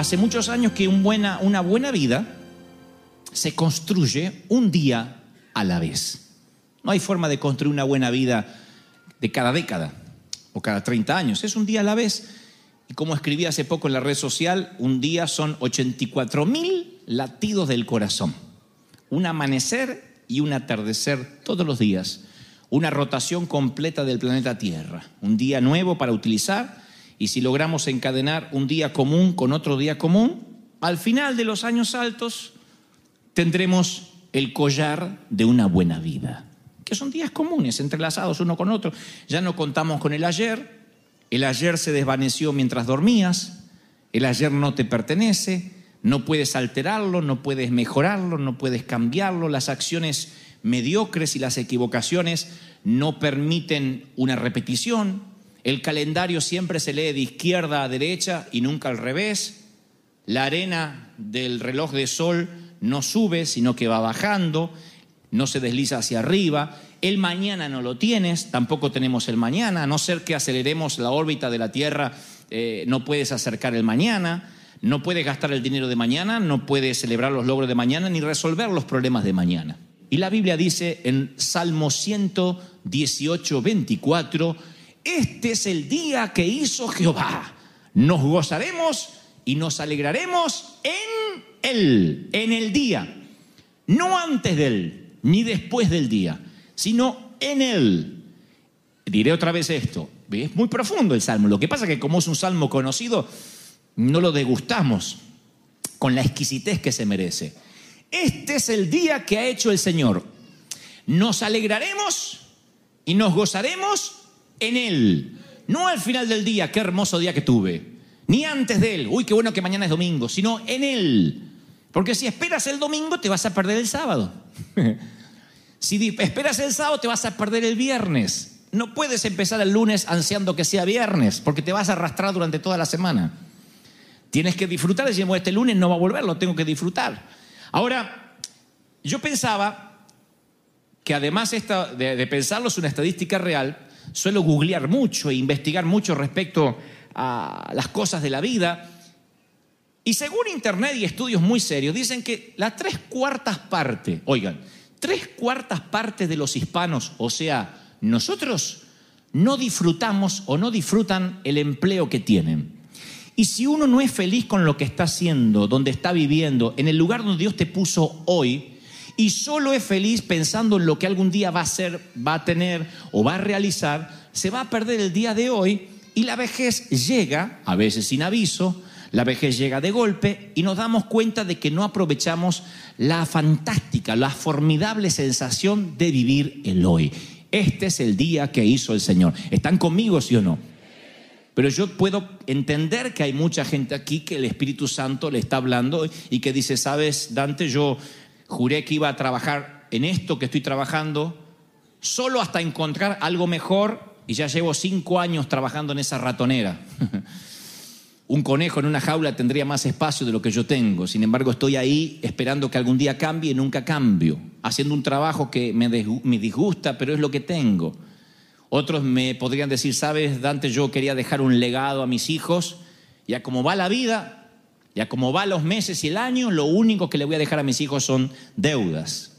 hace muchos años que una buena vida se construye un día a la vez. No hay forma de construir una buena vida de cada década o cada 30 años. Es un día a la vez. Y como escribí hace poco en la red social, un día son 84 mil latidos del corazón. Un amanecer y un atardecer todos los días. Una rotación completa del planeta Tierra. Un día nuevo para utilizar. Y si logramos encadenar un día común con otro día común, al final de los años altos tendremos el collar de una buena vida, que son días comunes, entrelazados uno con otro. Ya no contamos con el ayer, el ayer se desvaneció mientras dormías, el ayer no te pertenece, no puedes alterarlo, no puedes mejorarlo, no puedes cambiarlo, las acciones mediocres y las equivocaciones no permiten una repetición, el calendario siempre se lee de izquierda a derecha y nunca al revés, la arena del reloj de sol no sube, sino que va bajando, no se desliza hacia arriba. El mañana no lo tienes, tampoco tenemos el mañana, a no ser que aceleremos la órbita de la Tierra, eh, no puedes acercar el mañana, no puedes gastar el dinero de mañana, no puedes celebrar los logros de mañana, ni resolver los problemas de mañana. Y la Biblia dice en Salmo 118, 24, este es el día que hizo Jehová, nos gozaremos y nos alegraremos en Él, en el día. No antes de Él, ni después del día, sino en Él. Diré otra vez esto. Es muy profundo el salmo. Lo que pasa es que como es un salmo conocido, no lo degustamos con la exquisitez que se merece. Este es el día que ha hecho el Señor. Nos alegraremos y nos gozaremos en Él. No al final del día, qué hermoso día que tuve. Ni antes de Él, uy, qué bueno que mañana es domingo, sino en Él. Porque si esperas el domingo, te vas a perder el sábado. si esperas el sábado, te vas a perder el viernes. No puedes empezar el lunes ansiando que sea viernes, porque te vas a arrastrar durante toda la semana. Tienes que disfrutar, bueno, este lunes no va a volver, lo tengo que disfrutar. Ahora, yo pensaba que además de, de pensarlo es una estadística real, suelo googlear mucho e investigar mucho respecto a las cosas de la vida. Y según Internet y estudios muy serios, dicen que las tres cuartas partes, oigan, tres cuartas partes de los hispanos, o sea, nosotros, no disfrutamos o no disfrutan el empleo que tienen. Y si uno no es feliz con lo que está haciendo, donde está viviendo, en el lugar donde Dios te puso hoy, y solo es feliz pensando en lo que algún día va a ser, va a tener o va a realizar, se va a perder el día de hoy y la vejez llega, a veces sin aviso, la vejez llega de golpe y nos damos cuenta de que no aprovechamos la fantástica, la formidable sensación de vivir el hoy. Este es el día que hizo el Señor. ¿Están conmigo, sí o no? Pero yo puedo entender que hay mucha gente aquí que el Espíritu Santo le está hablando y que dice, sabes, Dante, yo juré que iba a trabajar en esto que estoy trabajando, solo hasta encontrar algo mejor y ya llevo cinco años trabajando en esa ratonera. Un conejo en una jaula tendría más espacio de lo que yo tengo. Sin embargo, estoy ahí esperando que algún día cambie y nunca cambio. Haciendo un trabajo que me, disgusta, pero es lo que tengo. Otros me podrían decir, sabes, Dante, yo quería dejar un legado a mis hijos. Ya como va la vida, ya como va los meses y el año, lo único que le voy a dejar a mis hijos son deudas.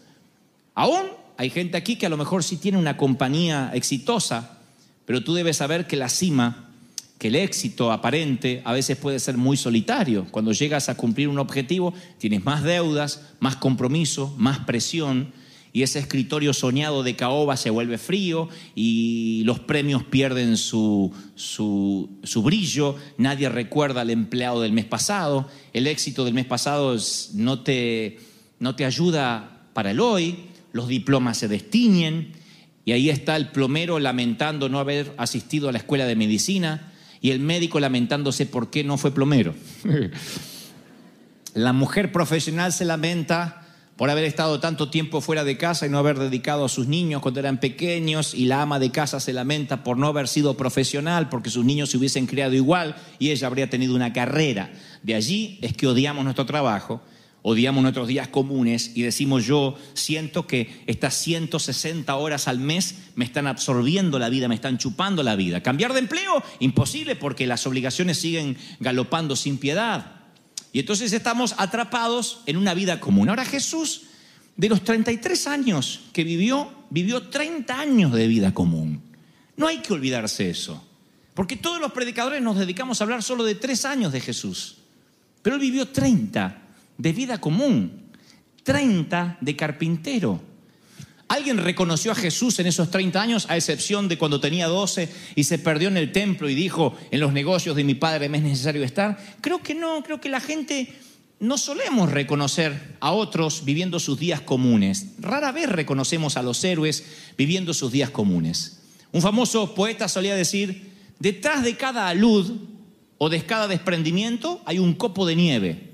Aún hay gente aquí que a lo mejor sí tiene una compañía exitosa, pero tú debes saber que la cima, que el éxito aparente a veces puede ser muy solitario. Cuando llegas a cumplir un objetivo, tienes más deudas, más compromiso, más presión, y ese escritorio soñado de caoba se vuelve frío y los premios pierden su, su, brillo, nadie recuerda al empleado del mes pasado, el éxito del mes pasado no te, no te ayuda para el hoy, los diplomas se destiñen. Y ahí está el plomero lamentando no haber asistido a la escuela de medicina y el médico lamentándose por qué no fue plomero. la mujer profesional se lamenta por haber estado tanto tiempo fuera de casa y no haber dedicado a sus niños cuando eran pequeños y la ama de casa se lamenta por no haber sido profesional porque sus niños se hubiesen criado igual y ella habría tenido una carrera. De allí es que odiamos nuestro trabajo, odiamos nuestros días comunes y decimos yo siento que estas 160 horas al mes me están absorbiendo la vida, me están chupando la vida. Cambiar de empleo, imposible porque las obligaciones siguen galopando sin piedad. Y entonces estamos atrapados en una vida común. Ahora Jesús, de los 33 años que vivió, vivió 30 años de vida común. No hay que olvidarse eso. Porque todos los predicadores nos dedicamos a hablar solo de tres años de Jesús. Pero él vivió 30 de vida común, 30 de carpintero. ¿Alguien reconoció a Jesús en esos 30 años, a excepción de cuando tenía 12 y se perdió en el templo y dijo, en los negocios de mi padre me es necesario estar? Creo que no, creo que la gente no solemos reconocer a otros viviendo sus días comunes. Rara vez reconocemos a los héroes viviendo sus días comunes. Un famoso poeta solía decir, detrás de cada alud o de cada desprendimiento hay un copo de nieve.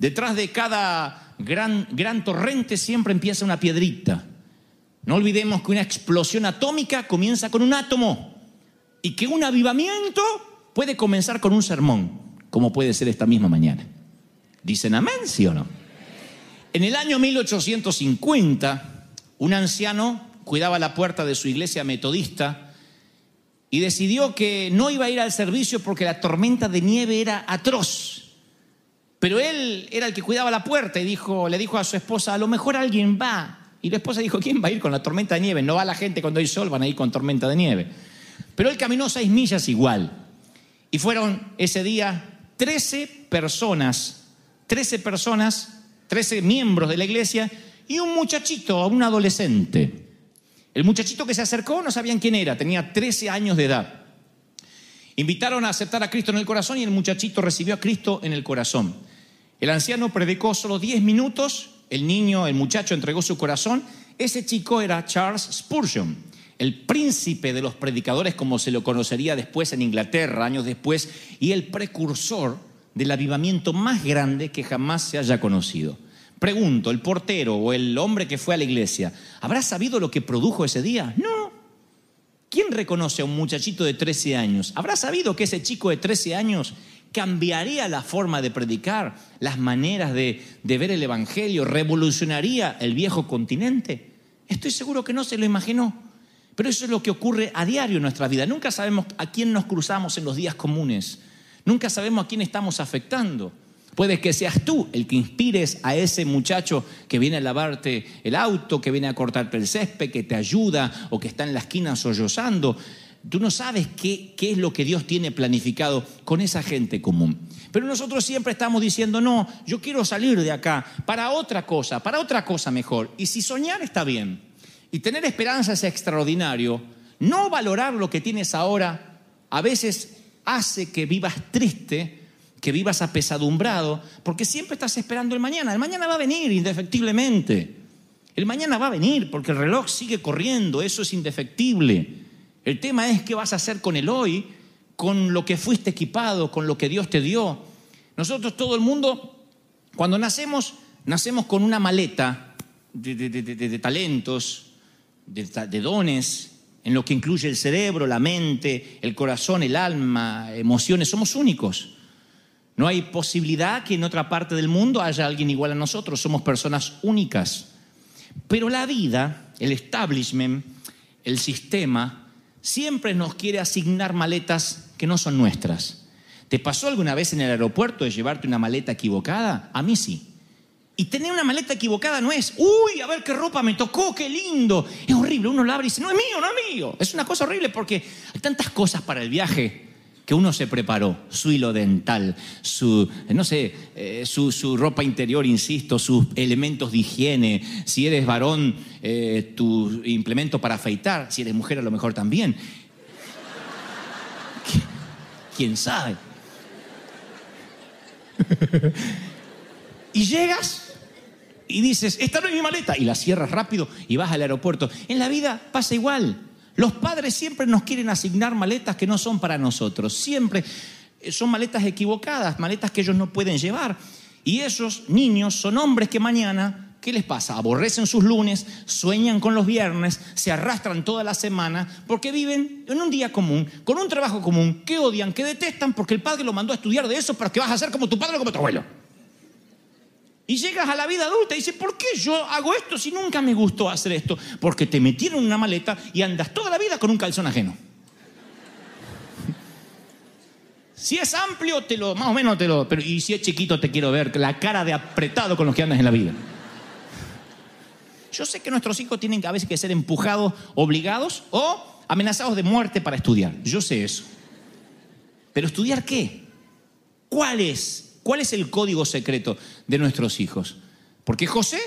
Detrás de cada gran, gran torrente siempre empieza una piedrita. No olvidemos que una explosión atómica comienza con un átomo y que un avivamiento puede comenzar con un sermón, como puede ser esta misma mañana. ¿Dicen amén, sí o no? En el año 1850, un anciano cuidaba la puerta de su iglesia metodista y decidió que no iba a ir al servicio porque la tormenta de nieve era atroz. Pero él era el que cuidaba la puerta y le dijo a su esposa, a lo mejor alguien va y la esposa dijo, ¿quién va a ir con la tormenta de nieve? No va la gente cuando hay sol, van a ir con tormenta de nieve. Pero él caminó seis millas igual. Y fueron ese día 13 personas, 13 personas, 13 miembros de la iglesia y un muchachito, un adolescente. El muchachito que se acercó no sabían quién era, tenía 13 años de edad. Invitaron a aceptar a Cristo en el corazón y el muchachito recibió a Cristo en el corazón. El anciano predicó solo 10 minutos el niño, el muchacho entregó su corazón, ese chico era Charles Spurgeon, el príncipe de los predicadores como se lo conocería después en Inglaterra, años después, y el precursor del avivamiento más grande que jamás se haya conocido. Pregunto, el portero o el hombre que fue a la iglesia, ¿habrá sabido lo que produjo ese día? No. ¿Quién reconoce a un muchachito de 13 años? ¿Habrá sabido que ese chico de 13 años cambiaría la forma de predicar, las maneras de, ver el Evangelio, revolucionaría el viejo continente. Estoy seguro que no se lo imaginó. Pero eso es lo que ocurre a diario en nuestra vida. Nunca sabemos a quién nos cruzamos en los días comunes. Nunca sabemos a quién estamos afectando. Puede que seas tú el que inspires a ese muchacho que viene a lavarte el auto, que viene a cortarte el césped, que te ayuda o que está en la esquina sollozando. Tú no sabes qué, qué, es lo que Dios tiene planificado con esa gente común. Pero nosotros siempre estamos diciendo, no, yo quiero salir de acá para otra cosa, para otra cosa mejor. Y si soñar está bien y tener esperanza es extraordinario, no valorar lo que tienes ahora a veces hace que vivas triste, que vivas apesadumbrado, porque siempre estás esperando el mañana. El mañana va a venir indefectiblemente. El mañana va a venir porque el reloj sigue corriendo, eso es indefectible. El tema es qué vas a hacer con el hoy, con lo que fuiste equipado, con lo que Dios te dio. Nosotros, todo el mundo, cuando nacemos, nacemos con una maleta de, talentos, de dones, en lo que incluye el cerebro, la mente, el corazón, el alma, emociones. Somos únicos. No hay posibilidad que en otra parte del mundo haya alguien igual a nosotros. Somos personas únicas. Pero la vida, el establishment, el sistema, siempre nos quiere asignar maletas que no son nuestras. ¿Te pasó alguna vez en el aeropuerto de llevarte una maleta equivocada? A mí sí. Y tener una maleta equivocada no es, uy, a ver qué ropa me tocó, qué lindo. Es horrible, uno la abre y dice, no es mío, no es mío. Es una cosa horrible porque hay tantas cosas para el viaje que uno se preparó, su hilo dental, su, no sé, eh, su, su ropa interior, insisto, sus elementos de higiene, si eres varón, eh, tu implemento para afeitar, si eres mujer a lo mejor también. ¿Qui- ¿Quién sabe? y llegas y dices, esta no es mi maleta, y la cierras rápido y vas al aeropuerto. En la vida pasa igual. Los padres siempre nos quieren asignar maletas que no son para nosotros. Siempre eh, son maletas equivocadas, maletas que ellos no pueden llevar. Y esos niños son hombres que mañana, ¿qué les pasa? Aborrecen sus lunes, sueñan con los viernes, se arrastran toda la semana porque viven en un día común, con un trabajo común, que odian, que detestan, porque el padre lo mandó a estudiar de eso para que vas a ser como tu padre o como tu abuelo. Y llegas a la vida adulta y dices, ¿por qué yo hago esto si nunca me gustó hacer esto? Porque te metieron en una maleta y andas toda la vida con un calzón ajeno. Si es amplio, te lo, más o menos te lo. Pero, y si es chiquito, te quiero ver la cara de apretado con los que andas en la vida. Yo sé que nuestros hijos tienen a veces que ser empujados, obligados o amenazados de muerte para estudiar. Yo sé eso. Pero ¿estudiar qué? ¿Cuál es? ¿Cuál es el código secreto de nuestros hijos? Porque José,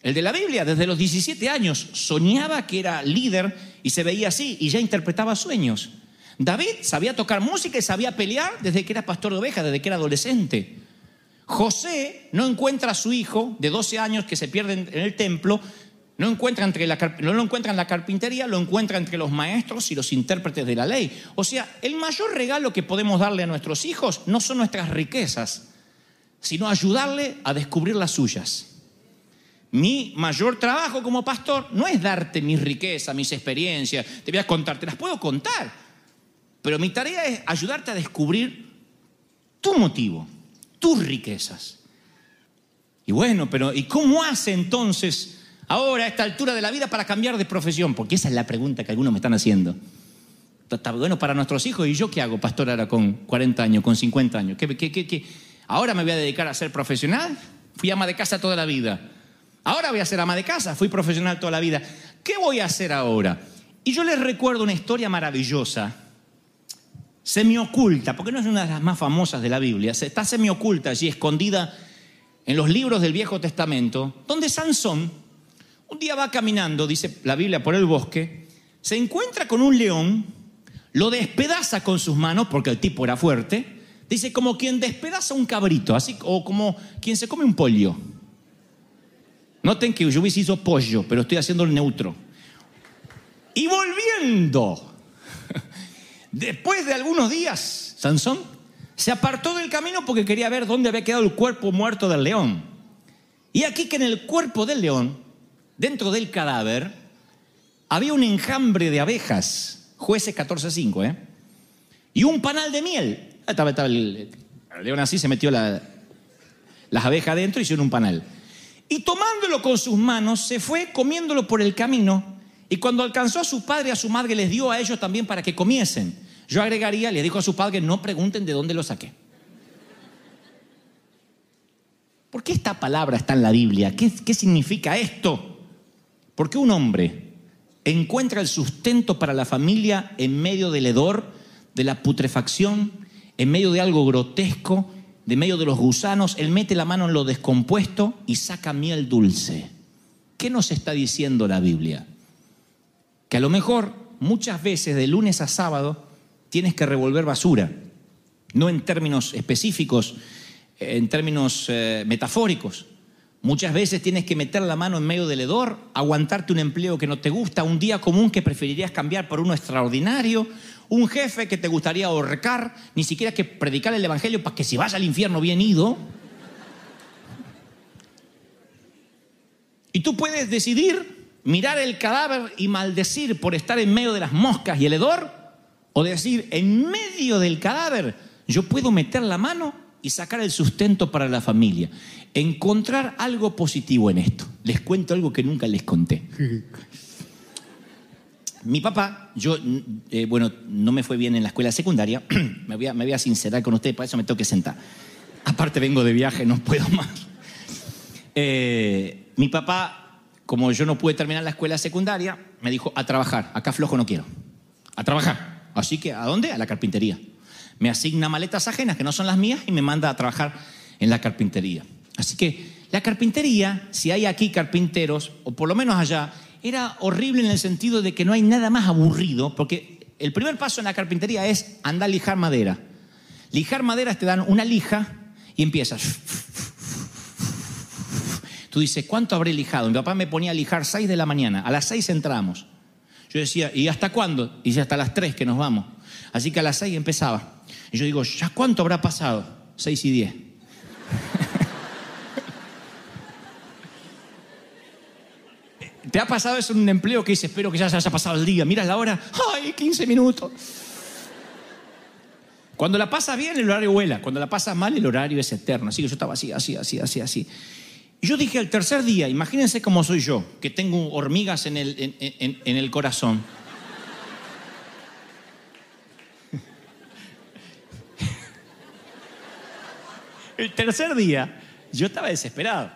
el de la Biblia, desde los 17 años soñaba que era líder y se veía así y ya interpretaba sueños. David sabía tocar música y sabía pelear desde que era pastor de ovejas, desde que era adolescente. José no encuentra a su hijo de 12 años que se pierde en el templo, no, lo encuentra en la carpintería, lo encuentra entre los maestros y los intérpretes de la ley. O sea, el mayor regalo que podemos darle a nuestros hijos no son nuestras riquezas, sino ayudarle a descubrir las suyas. Mi mayor trabajo como pastor no es darte mis riquezas, mis experiencias, te voy a contar, te las puedo contar, pero mi tarea es ayudarte a descubrir tu motivo, tus riquezas. Y bueno, pero ¿y cómo hace entonces ahora a esta altura de la vida para cambiar de profesión? Porque esa es la pregunta que algunos me están haciendo. Está bueno para nuestros hijos y yo qué hago, pastor, ahora con 40 años, con 50 años. ¿Qué, qué, qué, qué? Ahora me voy a dedicar a ser profesional. Fui ama de casa toda la vida. Ahora voy a ser ama de casa. Fui profesional toda la vida. ¿Qué voy a hacer ahora? Y yo les recuerdo una historia maravillosa semioculta, porque no es una de las más famosas de la Biblia, está semioculta allí, escondida en los libros del Viejo Testamento, donde Sansón un día va caminando, dice la Biblia, por el bosque, se encuentra con un león, lo despedaza con sus manos, porque el tipo era fuerte, dice como quien despedaza un cabrito, así, o como quien se come un pollo. Noten que yo hubiese hizo pollo, pero estoy haciendo el neutro. Y volviendo Después de algunos días, Sansón se apartó del camino porque quería ver dónde había quedado el cuerpo muerto del león. Y aquí que en el cuerpo del león, dentro del cadáver, había un enjambre de abejas, jueces 14.5, ¿eh? Y un panal de miel. El león así, se metió la- las abejas adentro y hicieron un panal. Y tomándolo con sus manos, se fue comiéndolo por el camino. Y cuando alcanzó a su padre y a su madre, les dio a ellos también para que comiesen. Yo agregaría, le dijo a su padre, no pregunten de dónde lo saqué. ¿Por qué esta palabra está en la Biblia? ¿Qué, qué significa esto? Porque un hombre encuentra el sustento para la familia en medio del hedor, de la putrefacción, en medio de algo grotesco, de medio de los gusanos, él mete la mano en lo descompuesto y saca miel dulce. ¿Qué nos está diciendo la Biblia? Que a lo mejor muchas veces de lunes a sábado tienes que revolver basura, no en términos específicos, en términos eh, metafóricos. Muchas veces tienes que meter la mano en medio del hedor, aguantarte un empleo que no te gusta, un día común que preferirías cambiar por uno extraordinario, un jefe que te gustaría ahorcar, ni siquiera que predicar el evangelio para que si vas al infierno bien ido. Y tú puedes decidir mirar el cadáver y maldecir por estar en medio de las moscas y el hedor, o decir, en medio del cadáver yo puedo meter la mano y sacar el sustento para la familia. Encontrar algo positivo en esto. Les cuento algo que nunca les conté. Mi papá, yo, eh, bueno, no me fue bien en la escuela secundaria, me voy, a, me voy a sincerar con ustedes, para eso me tengo que sentar. Aparte vengo de viaje, no puedo más. Eh, mi papá, como yo no pude terminar la escuela secundaria, me dijo, a trabajar, acá flojo no quiero, a trabajar. Así que, ¿a dónde? A la carpintería. Me asigna maletas ajenas que no son las mías y me manda a trabajar en la carpintería. Así que la carpintería, si hay aquí carpinteros, o por lo menos allá, era horrible en el sentido de que no hay nada más aburrido, porque el primer paso en la carpintería es andar a lijar madera. Lijar madera te dan una lija y empiezas. Tú dices, ¿cuánto habré lijado? Mi papá me ponía a lijar 6 de la mañana, a las 6 entramos. Yo decía, ¿y hasta cuándo? Y dice, hasta las 3 que nos vamos. Así que a las 6 empezaba. Y yo digo, ¿ya cuánto habrá pasado? 6 y 10. ¿Te ha pasado eso en un empleo que dice, espero que ya se haya pasado el día? Miras la hora, ¡ay, 15 minutos! Cuando la pasas bien, el horario vuela. Cuando la pasas mal, el horario es eterno. Así que yo estaba así, así, así, así, así. Y yo dije al tercer día, imagínense cómo soy yo, que tengo hormigas en el, en- en el corazón. El tercer día, yo estaba desesperado.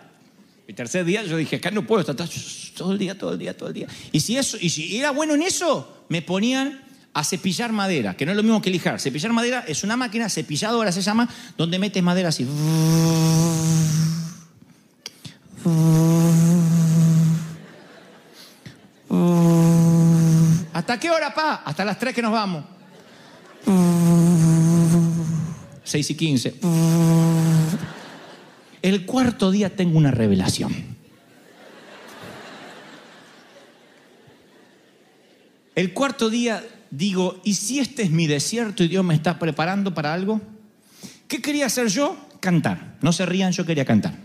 El tercer día yo dije, acá no puedo estar todo el día, todo el día, todo el día. Y si, eso, y si era bueno en eso, me ponían a cepillar madera, que no es lo mismo que lijar. Cepillar madera es una máquina, cepilladora se llama, donde metes madera así. ¿Hasta qué hora, pa? Hasta las 3 que nos vamos. 6 y 15. El cuarto día tengo una revelación. El cuarto día digo, ¿y si este es mi desierto y Dios me está preparando para algo? ¿Qué quería hacer yo? Cantar. No se rían, yo quería cantar.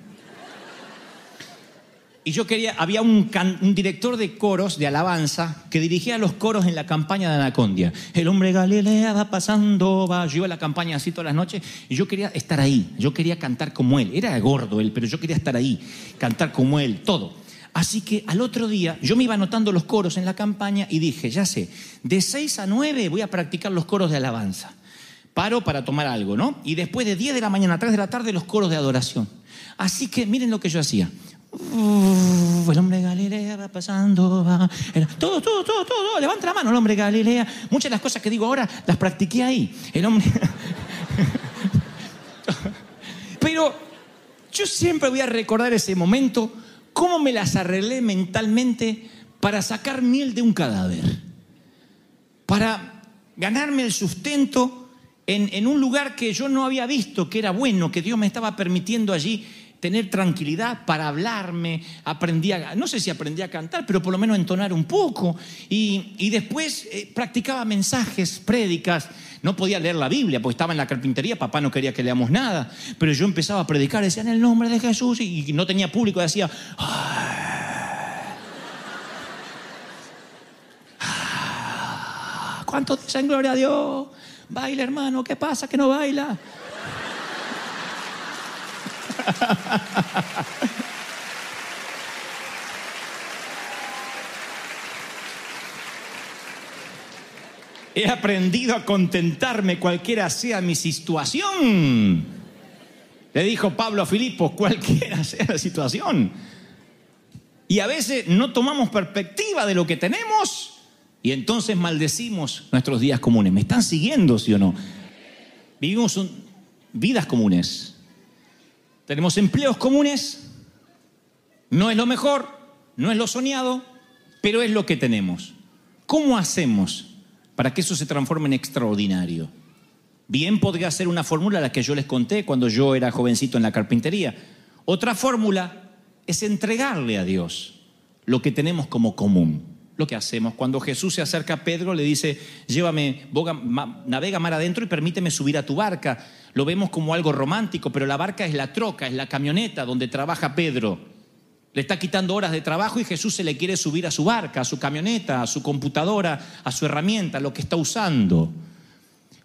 Y yo quería, había un, director de coros, de alabanza, que dirigía los coros en la campaña de Anacondia. El hombre Galilea va pasando, va. Yo iba a la campaña así todas las noches y yo quería estar ahí. Yo quería cantar como él. Era gordo él, pero yo quería estar ahí, cantar como él, todo. Así que al otro día yo me iba anotando los coros en la campaña y dije, ya sé, de 6 a 9 voy a practicar los coros de alabanza. Paro para tomar algo, ¿no? Y después de 10 de la mañana a 3 de la tarde los coros de adoración. Así que miren lo que yo hacía. El hombre Galilea va pasando, va. Todo, todo, todo, todo. Levanta la mano, el hombre Galilea. Muchas de las cosas que digo ahora las practiqué ahí. El hombre. Pero yo siempre voy a recordar ese momento, cómo me las arreglé mentalmente para sacar miel de un cadáver para ganarme el sustento en, en un lugar que yo no había visto, que era bueno, que Dios me estaba permitiendo allí tener tranquilidad para hablarme, aprendí a, no sé si aprendí a cantar, pero por lo menos entonar un poco, y, y después eh, practicaba mensajes, prédicas, no podía leer la Biblia, porque estaba en la carpintería, papá no quería que leamos nada, pero yo empezaba a predicar, decía en el nombre de Jesús, y, no tenía público, decía, ¿Cuántos dicen gloria a Dios? Baila, hermano, ¿qué pasa que no baila? He aprendido a contentarme cualquiera sea mi situación. Le dijo Pablo a Filipos, cualquiera sea la situación. Y a veces no tomamos perspectiva de lo que tenemos y entonces maldecimos nuestros días comunes. ¿Me están siguiendo, sí o no? Vivimos un- vidas comunes. Tenemos empleos comunes. No es lo mejor, no es lo soñado, pero es lo que tenemos. ¿Cómo hacemos para que eso se transforme en extraordinario? Bien podría ser una fórmula la que yo les conté cuando yo era jovencito en la carpintería. Otra fórmula es entregarle a Dios lo que tenemos como común. Lo que hacemos cuando Jesús se acerca a Pedro, le dice, llévame, boga- navega mar adentro y permíteme subir a tu barca. Lo vemos como algo romántico, pero la barca es la troca, es la camioneta donde trabaja Pedro. Le está quitando horas de trabajo y Jesús se le quiere subir a su barca, a su camioneta, a su computadora, a su herramienta, lo que está usando.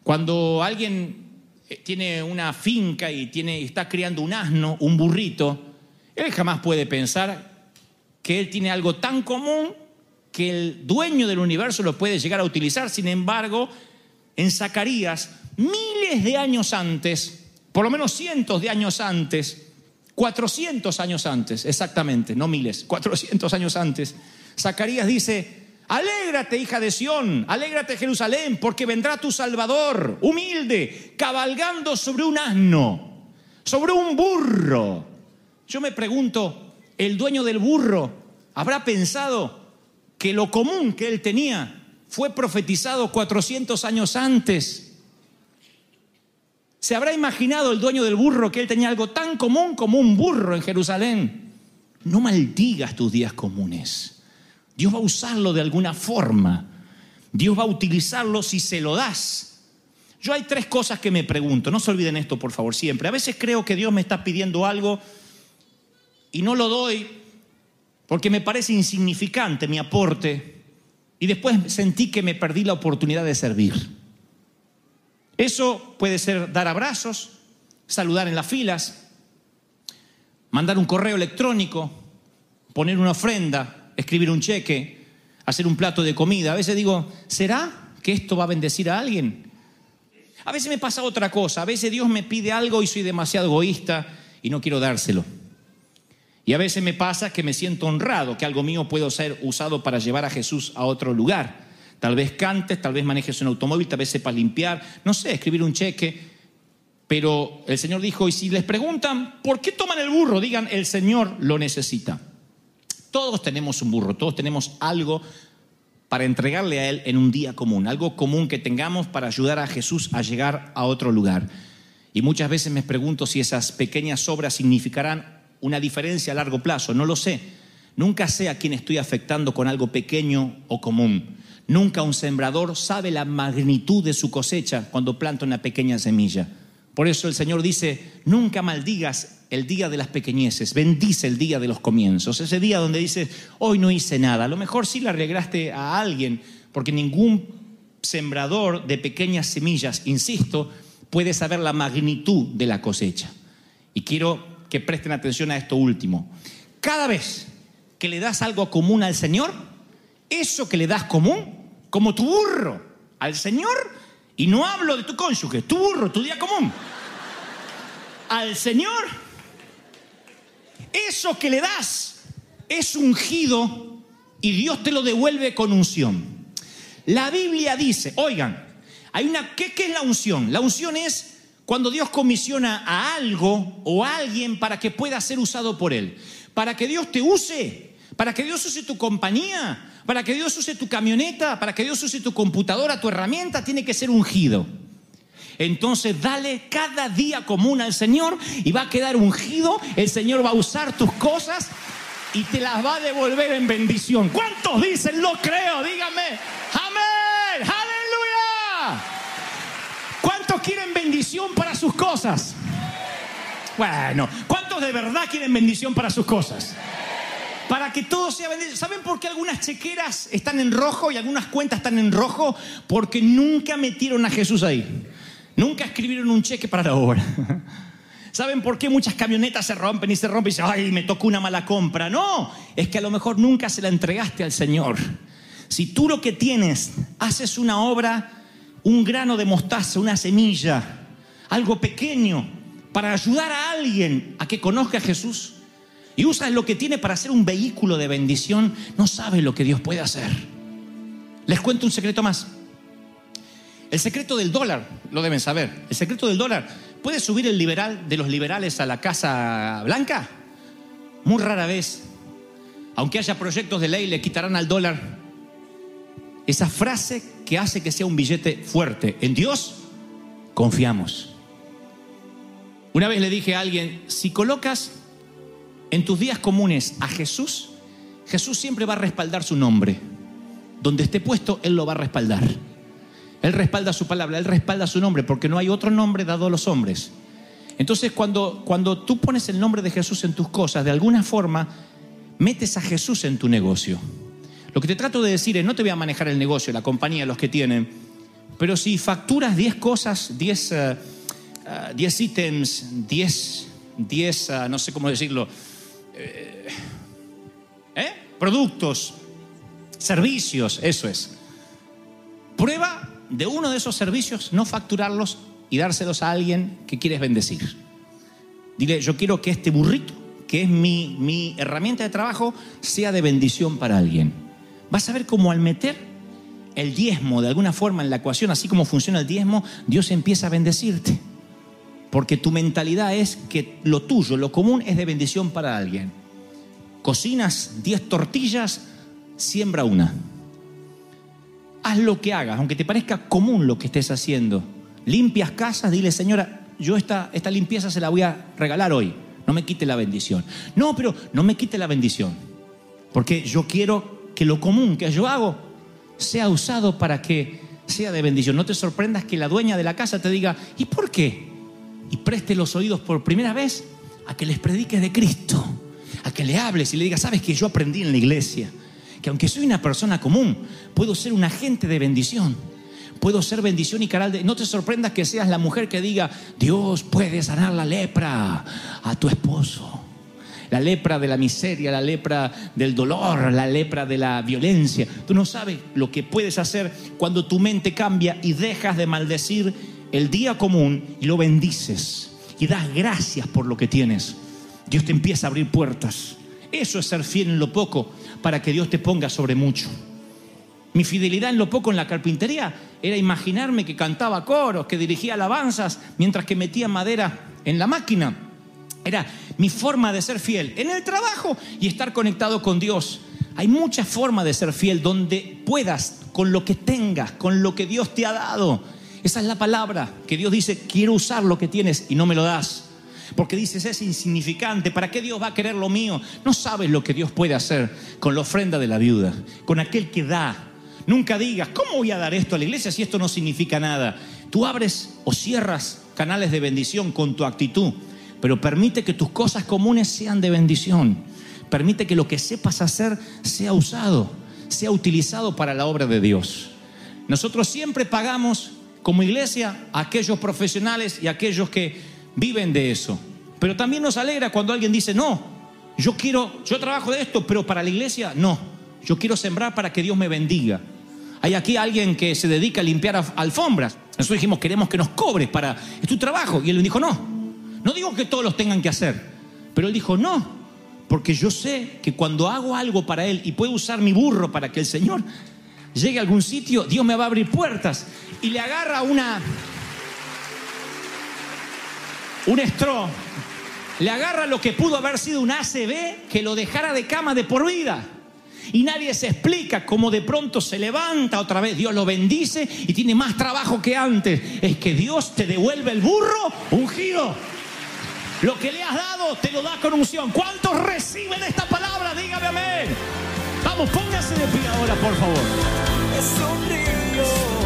Cuando alguien eh, tiene una finca y tiene, está criando un asno, un burrito, él jamás puede pensar que él tiene algo tan común que el dueño del universo lo puede llegar a utilizar. Sin embargo, en Zacarías, miles de años antes, por lo menos cientos de años antes, 400 años antes, exactamente, no miles, 400 años antes, Zacarías dice, alégrate hija de Sión, alégrate Jerusalén, porque vendrá tu Salvador, humilde, cabalgando sobre un asno, sobre un burro. Yo me pregunto, ¿el dueño del burro habrá pensado que lo común que él tenía fue profetizado 400 años antes? ¿Se habrá imaginado el dueño del burro que él tenía algo tan común como un burro en Jerusalén? No maldigas tus días comunes. Dios va a usarlo de alguna forma. Dios va a utilizarlo si se lo das. Yo hay tres cosas que me pregunto. No se olviden esto, por favor, siempre. A veces creo que Dios me está pidiendo algo y no lo doy porque me parece insignificante mi aporte y después sentí que me perdí la oportunidad de servir. Eso puede ser dar abrazos, saludar en las filas, mandar un correo electrónico, poner una ofrenda, escribir un cheque, hacer un plato de comida. A veces digo, ¿será que esto va a bendecir a alguien? A veces me pasa otra cosa, a veces Dios me pide algo y soy demasiado egoísta y no quiero dárselo. Y a veces me pasa que me siento honrado que algo mío pueda ser usado para llevar a Jesús a otro lugar. Tal vez cantes, tal vez manejes un automóvil, tal vez sepas limpiar, no sé, escribir un cheque. Pero el Señor dijo, y si les preguntan, ¿por qué toman el burro? Digan, el Señor lo necesita. Todos tenemos un burro, todos tenemos algo para entregarle a Él en un día común, algo común que tengamos para ayudar a Jesús a llegar a otro lugar. Y muchas veces me pregunto si esas pequeñas obras significarán una diferencia a largo plazo, no lo sé. Nunca sé a quién estoy afectando con algo pequeño o común. Nunca un sembrador sabe la magnitud de su cosecha cuando planta una pequeña semilla. Por eso el Señor dice, nunca maldigas el día de las pequeñeces, bendice el día de los comienzos, ese día donde dices, hoy no hice nada. A lo mejor sí le arreglaste a alguien, porque ningún sembrador de pequeñas semillas, insisto, puede saber la magnitud de la cosecha. Y quiero que presten atención a esto último. Cada vez que le das algo común al Señor, eso que le das común, como tu burro al Señor, y no hablo de tu cónyuge, tu burro, tu día común, al Señor, eso que le das es ungido y Dios te lo devuelve con unción. La Biblia dice, oigan, hay una, ¿qué, qué es la unción? La unción es cuando Dios comisiona a algo o a alguien para que pueda ser usado por Él. Para que Dios te use, para que Dios use tu compañía, para que Dios use tu camioneta, para que Dios use tu computadora, tu herramienta, tiene que ser ungido. Entonces dale cada día común al Señor y va a quedar ungido. El Señor va a usar tus cosas y te las va a devolver en bendición. ¿Cuántos dicen lo creo? Dígame. Amén. Aleluya. ¿Cuántos quieren bendición para sus cosas? Bueno, ¿cuántos de verdad quieren bendición para sus cosas? para que todo sea bendito. ¿Saben por qué algunas chequeras están en rojo y algunas cuentas están en rojo? Porque nunca metieron a Jesús ahí. Nunca escribieron un cheque para la obra. ¿Saben por qué muchas camionetas se rompen y se rompen y dicen, ay, me tocó una mala compra? No, es que a lo mejor nunca se la entregaste al Señor. Si tú lo que tienes, haces una obra, un grano de mostaza, una semilla, algo pequeño, para ayudar a alguien a que conozca a Jesús, y usas lo que tiene para ser un vehículo de bendición, no sabes lo que Dios puede hacer. Les cuento un secreto más. El secreto del dólar, lo deben saber. El secreto del dólar. ¿Puede subir el liberal de los liberales a la Casa Blanca? Muy rara vez. Aunque haya proyectos de ley, le quitarán al dólar esa frase que hace que sea un billete fuerte. En Dios confiamos. Una vez le dije a alguien, si colocas en tus días comunes a Jesús, Jesús siempre va a respaldar su nombre. Donde esté puesto, Él lo va a respaldar. Él respalda su palabra, Él respalda su nombre, porque no hay otro nombre dado a los hombres. Entonces, cuando, cuando tú pones el nombre de Jesús en tus cosas, de alguna forma, metes a Jesús en tu negocio. Lo que te trato de decir es, no te voy a manejar el negocio, la compañía, los que tienen, pero si facturas 10 cosas, 10 uh, uh, ítems, 10, 10 uh, no sé cómo decirlo, eh, ¿eh? productos, servicios, eso es. Prueba de uno de esos servicios, no facturarlos y dárselos a alguien que quieres bendecir. Dile, yo quiero que este burrito, que es mi, mi herramienta de trabajo, sea de bendición para alguien. Vas a ver cómo al meter el diezmo de alguna forma en la ecuación, así como funciona el diezmo, Dios empieza a bendecirte. Porque tu mentalidad es que lo tuyo, lo común, es de bendición para alguien. Cocinas 10 tortillas, siembra una. Haz lo que hagas, aunque te parezca común lo que estés haciendo. Limpias casas, dile, señora, yo esta, esta limpieza se la voy a regalar hoy. No me quite la bendición. No, pero no me quite la bendición. Porque yo quiero que lo común que yo hago sea usado para que sea de bendición. No te sorprendas que la dueña de la casa te diga, ¿y por qué? Y preste los oídos por primera vez a que les prediques de Cristo, a que le hables y le digas, sabes que yo aprendí en la iglesia, que aunque soy una persona común, puedo ser un agente de bendición. Puedo ser bendición y canal de... No te sorprendas que seas la mujer que diga, Dios puede sanar la lepra a tu esposo. La lepra de la miseria, la lepra del dolor, la lepra de la violencia. Tú no sabes lo que puedes hacer cuando tu mente cambia y dejas de maldecir el día común y lo bendices y das gracias por lo que tienes. Dios te empieza a abrir puertas. Eso es ser fiel en lo poco para que Dios te ponga sobre mucho. Mi fidelidad en lo poco en la carpintería era imaginarme que cantaba coros, que dirigía alabanzas mientras que metía madera en la máquina. Era mi forma de ser fiel en el trabajo y estar conectado con Dios. Hay muchas formas de ser fiel donde puedas, con lo que tengas, con lo que Dios te ha dado. Esa es la palabra que Dios dice, quiero usar lo que tienes y no me lo das. Porque dices, es insignificante, ¿para qué Dios va a querer lo mío? No sabes lo que Dios puede hacer con la ofrenda de la viuda, con aquel que da. Nunca digas, ¿cómo voy a dar esto a la iglesia si esto no significa nada? Tú abres o cierras canales de bendición con tu actitud, pero permite que tus cosas comunes sean de bendición. Permite que lo que sepas hacer sea usado, sea utilizado para la obra de Dios. Nosotros siempre pagamos como iglesia a aquellos profesionales y a aquellos que viven de eso. Pero también nos alegra cuando alguien dice, no, yo quiero, yo trabajo de esto, pero para la iglesia no. Yo quiero sembrar para que Dios me bendiga. Hay aquí alguien que se dedica a limpiar alfombras. Nosotros dijimos, queremos que nos cobres para... Es tu trabajo. Y él dijo, no. No digo que todos los tengan que hacer. Pero él dijo, no. Porque yo sé que cuando hago algo para él y puedo usar mi burro para que el Señor llegue a algún sitio, Dios me va a abrir puertas. Y le agarra una... Un estro. Le agarra lo que pudo haber sido un ACB que lo dejara de cama de por vida. Y nadie se explica cómo de pronto se levanta otra vez, Dios lo bendice y tiene más trabajo que antes. Es que Dios te devuelve el burro ungido. Lo que le has dado te lo da con unción. ¿Cuántos reciben esta palabra? Dígame amén. Vamos, póngase de pie ahora, por favor. sonrío